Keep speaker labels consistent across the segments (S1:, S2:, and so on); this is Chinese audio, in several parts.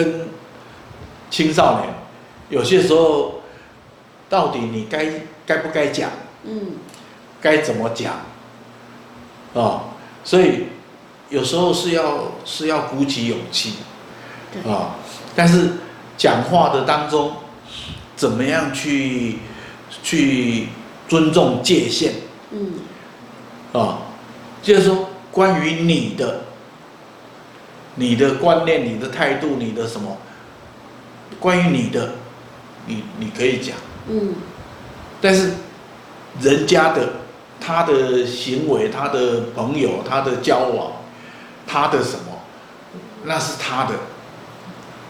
S1: 跟青少年，有些时候到底你该该不该讲？
S2: 嗯，
S1: 该怎么讲？啊，所以有时候是要是要鼓起勇气啊，但是讲话的当中，怎么样去去尊重界限？
S2: 嗯，
S1: 啊，就是说关于你的。你的观念、你的态度、你的什么？关于你的，你你可以讲，
S2: 嗯，
S1: 但是人家的他的行为、他的朋友、他的交往、他的什么，那是他的，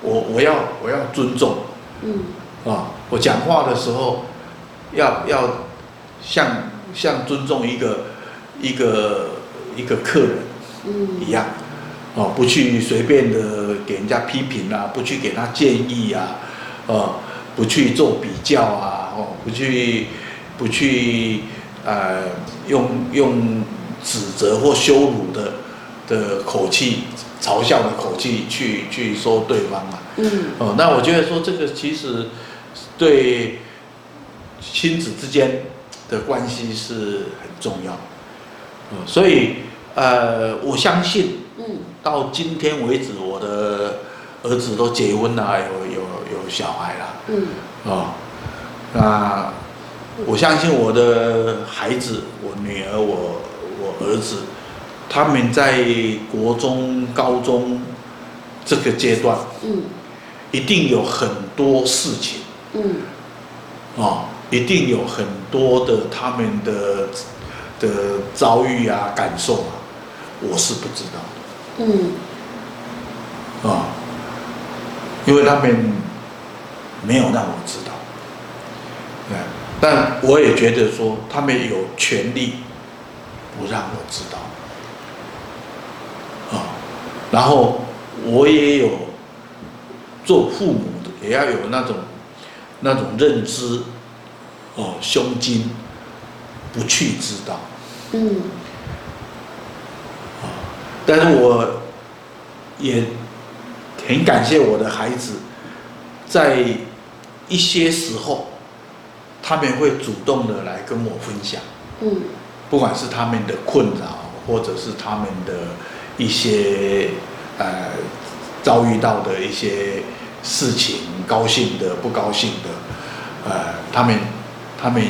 S1: 我我要我要尊重，
S2: 嗯，
S1: 啊，我讲话的时候要要像像尊重一个一个一个客人，嗯，一样。哦，不去随便的给人家批评啊，不去给他建议啊，哦，不去做比较啊，哦，不去不去呃用用指责或羞辱的的口气、嘲笑的口气去去说对方啊。嗯。哦，那我觉得说这个其实对亲子之间的关系是很重要。嗯，所以呃，我相信。到今天为止，我的儿子都结婚了，有有有小孩了。嗯。哦，那我相信我的孩子，我女儿，我我儿子，他们在国中、高中这个阶段，嗯，一定有很多事情，嗯，哦，一定有很多的他们的的遭遇啊、感受啊，我是不知道。嗯，啊，因为他们没有让我知道，对，但我也觉得说他们有权利不让我知道，啊，然后我也有做父母的也要有那种那种认知，哦，胸襟不去知道，嗯。但是我也很感谢我的孩子，在一些时候，他们会主动的来跟我分享，嗯，不管是他们的困扰，或者是他们的一些呃遭遇到的一些事情，高兴的、不高兴的，呃，他们他们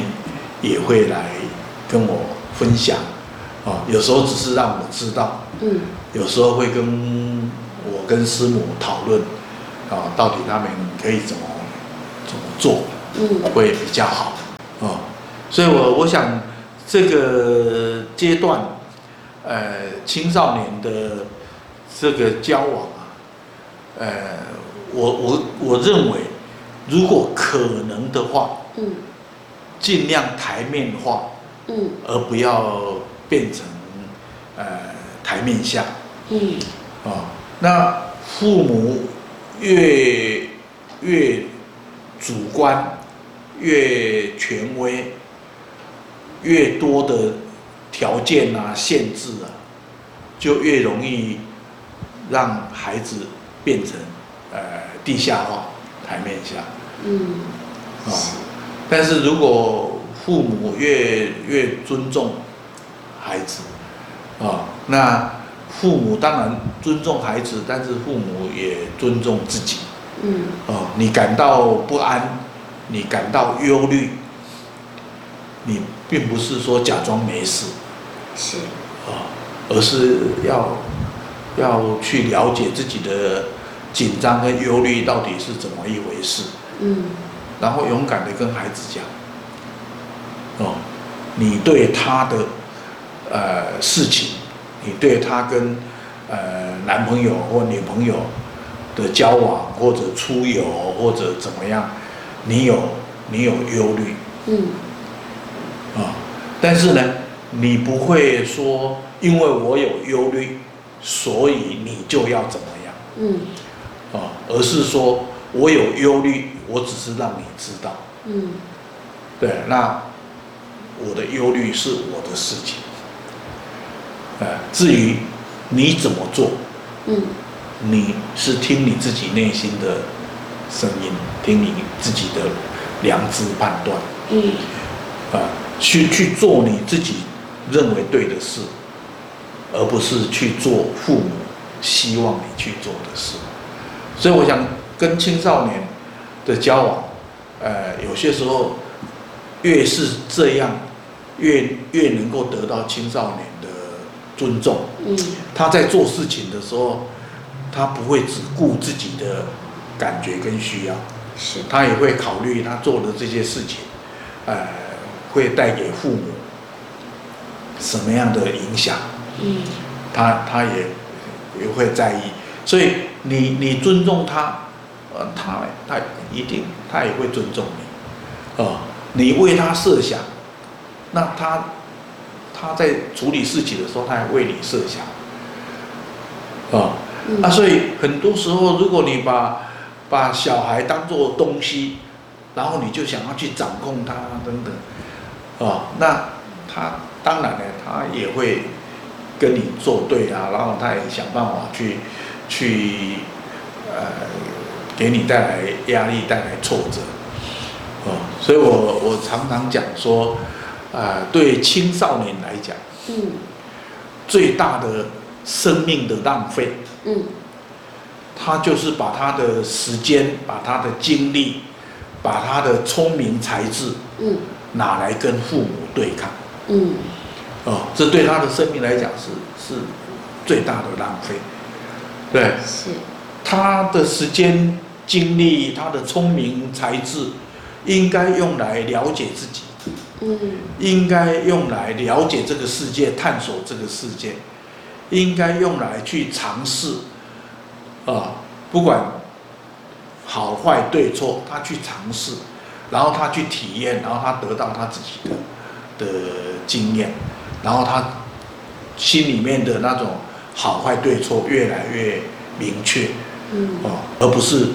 S1: 也会来跟我分享。啊，有时候只是让我知道，嗯，有时候会跟我跟师母讨论，啊，到底他们可以怎么怎么做，嗯，会比较好，啊，所以我我想这个阶段，呃，青少年的这个交往啊，呃，我我我认为，如果可能的话，嗯，尽量台面化，嗯，而不要。变成，呃，台面下，嗯，啊，那父母越越主观，越权威，越多的条件啊、限制啊，就越容易让孩子变成呃地下化、台面下，嗯，啊，但是如果父母越越尊重。孩子，啊，那父母当然尊重孩子，但是父母也尊重自己。嗯，哦，你感到不安，你感到忧虑，你并不是说假装没事，是，啊，而是要要去了解自己的紧张跟忧虑到底是怎么一回事。嗯，然后勇敢的跟孩子讲，哦，你对他的。呃，事情，你对她跟呃男朋友或女朋友的交往，或者出游，或者怎么样，你有你有忧虑，嗯，啊，但是呢，你不会说，因为我有忧虑，所以你就要怎么样，嗯，啊，而是说我有忧虑，我只是让你知道，嗯，对，那我的忧虑是我的事情。至于你怎么做，嗯，你是听你自己内心的声音，听你自己的良知判断，
S2: 嗯，
S1: 啊，去去做你自己认为对的事，而不是去做父母希望你去做的事。所以我想跟青少年的交往，呃，有些时候越是这样，越越能够得到青少年的尊重。
S2: 嗯，
S1: 他在做事情的时候，他不会只顾自己的感觉跟需要，
S2: 是，
S1: 他也会考虑他做的这些事情，呃，会带给父母什么样的影响？
S2: 嗯，
S1: 他他也也会在意，所以你你尊重他，呃，他他一定他也会尊重你，啊，你为他设想，那他他在处理事情的时候，他还为你设想，啊。那、啊、所以很多时候，如果你把把小孩当做东西，然后你就想要去掌控他等等，啊，那他当然呢，他也会跟你作对啊，然后他也想办法去去呃给你带来压力，带来挫折，哦，所以我我常常讲说，啊、呃，对青少年来讲，
S2: 嗯，最
S1: 大的生命的浪费。
S2: 嗯，
S1: 他就是把他的时间、把他的精力、把他的聪明才智，
S2: 嗯，拿
S1: 来跟父母对抗，
S2: 嗯，
S1: 哦，这对他的生命来讲是是最大的浪费，对，
S2: 是，
S1: 他的时间、精力、他的聪明才智，应该用来了解自己，
S2: 嗯，
S1: 应该用来了解这个世界、探索这个世界。应该用来去尝试，啊，不管好坏对错，他去尝试，然后他去体验，然后他得到他自己的的经验，然后他心里面的那种好坏对错越来越明确，
S2: 嗯，
S1: 啊，而不是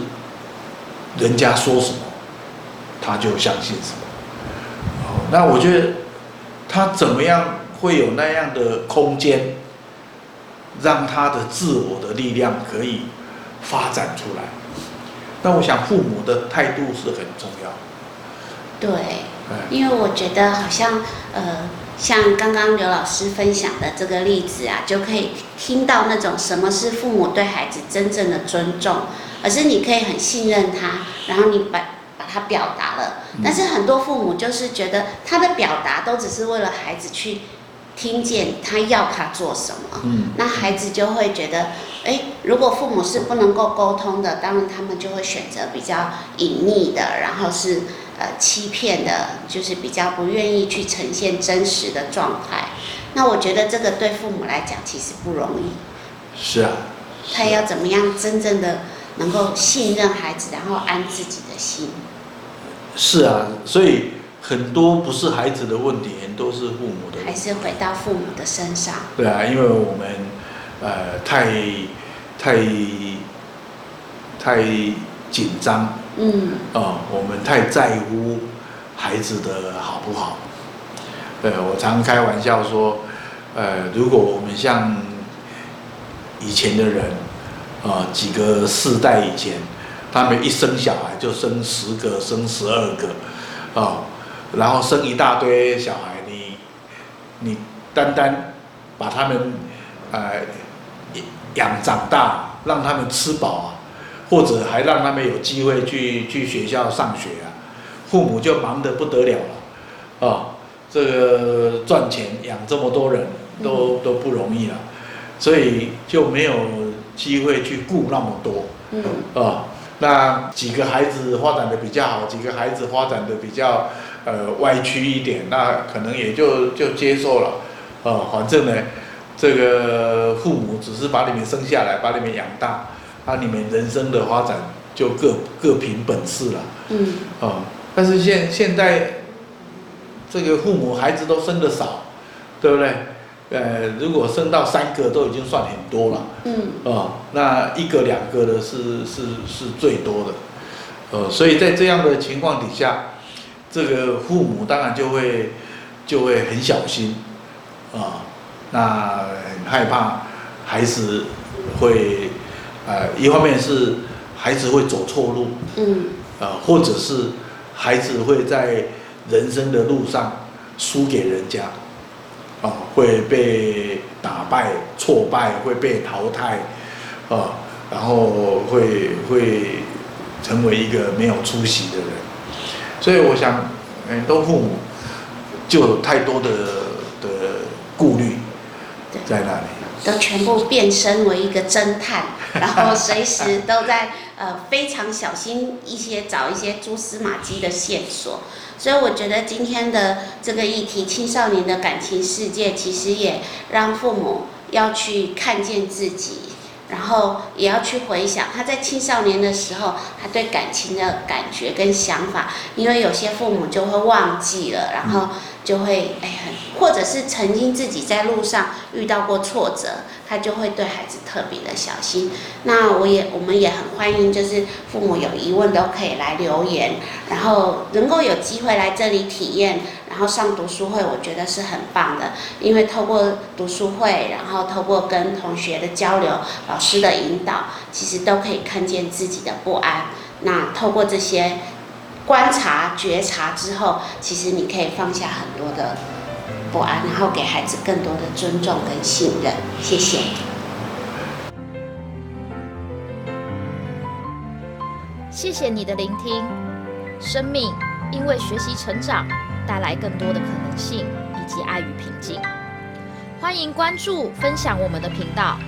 S1: 人家说什么他就相信什么，哦，那我觉得他怎么样会有那样的空间？让他的自我的力量可以发展出来，那我想父母的态度是很重要。
S2: 对，因为我觉得好像呃，像刚刚刘老师分享的这个例子啊，就可以听到那种什么是父母对孩子真正的尊重，而是你可以很信任他，然后你把把他表达了。但是很多父母就是觉得他的表达都只是为了孩子去。听见他要他做什么，嗯，那孩子就会觉得，哎，如果父母是不能够沟通的，当然他们就会选择比较隐秘的，然后是呃欺骗的，就是比较不愿意去呈现真实的状态。那我觉得这个对父母来讲其实不容易。
S1: 是啊。
S2: 他要怎么样真正的能够信任孩子，然后安自己的心？
S1: 是啊，所以。很多不是孩子的问题，都是父母的。
S2: 还是回到父母的身上。
S1: 对啊，因为我们呃太太太紧张，
S2: 嗯，
S1: 哦、呃，我们太在乎孩子的好不好？对，我常开玩笑说，呃，如果我们像以前的人，啊、呃，几个世代以前，他们一生小孩就生十个，生十二个，啊、呃。然后生一大堆小孩，你你单单把他们呃养长大，让他们吃饱啊，或者还让他们有机会去去学校上学啊，父母就忙得不得了了，啊、哦，这个赚钱养这么多人都都不容易了，所以就没有机会去顾那么多，嗯，啊、哦，那几个孩子发展的比较好，几个孩子发展的比较。呃，歪曲一点，那可能也就就接受了，哦，反正呢，这个父母只是把你们生下来，把你们养大，那你们人生的发展就各各凭本事了，
S2: 嗯，
S1: 哦，但是现现在这个父母孩子都生的少，对不对？呃，如果生到三个都已经算很多了，
S2: 嗯，
S1: 哦，那一个两个的是是是最多的，呃，所以在这样的情况底下。这个父母当然就会就会很小心啊，那很害怕孩子会呃，一方面是孩子会走错路，
S2: 嗯，
S1: 呃，或者是孩子会在人生的路上输给人家，啊、呃，会被打败、挫败，会被淘汰，啊、呃，然后会会成为一个没有出息的人，所以我想，很多父母就有太多的的顾虑在那里。
S2: 都全部变身为一个侦探，然后随时都在呃非常小心一些找一些蛛丝马迹的线索，所以我觉得今天的这个议题，青少年的感情世界，其实也让父母要去看见自己，然后也要去回想他在青少年的时候，他对感情的感觉跟想法，因为有些父母就会忘记了，然后。就会哎，或者是曾经自己在路上遇到过挫折，他就会对孩子特别的小心。那我也我们也很欢迎，就是父母有疑问都可以来留言，然后能够有机会来这里体验，然后上读书会，我觉得是很棒的。因为透过读书会，然后透过跟同学的交流、老师的引导，其实都可以看见自己的不安。那透过这些。观察、觉察之后，其实你可以放下很多的不安，然后给孩子更多的尊重跟信任。谢谢。
S3: 谢谢你的聆听。生命因为学习成长，带来更多的可能性以及爱与平静。欢迎关注、分享我们的频道，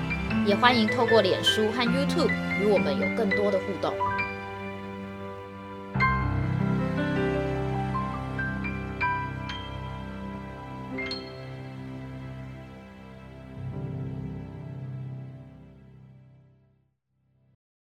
S3: 也欢迎透过脸书和 YouTube 与我们有更多的互动。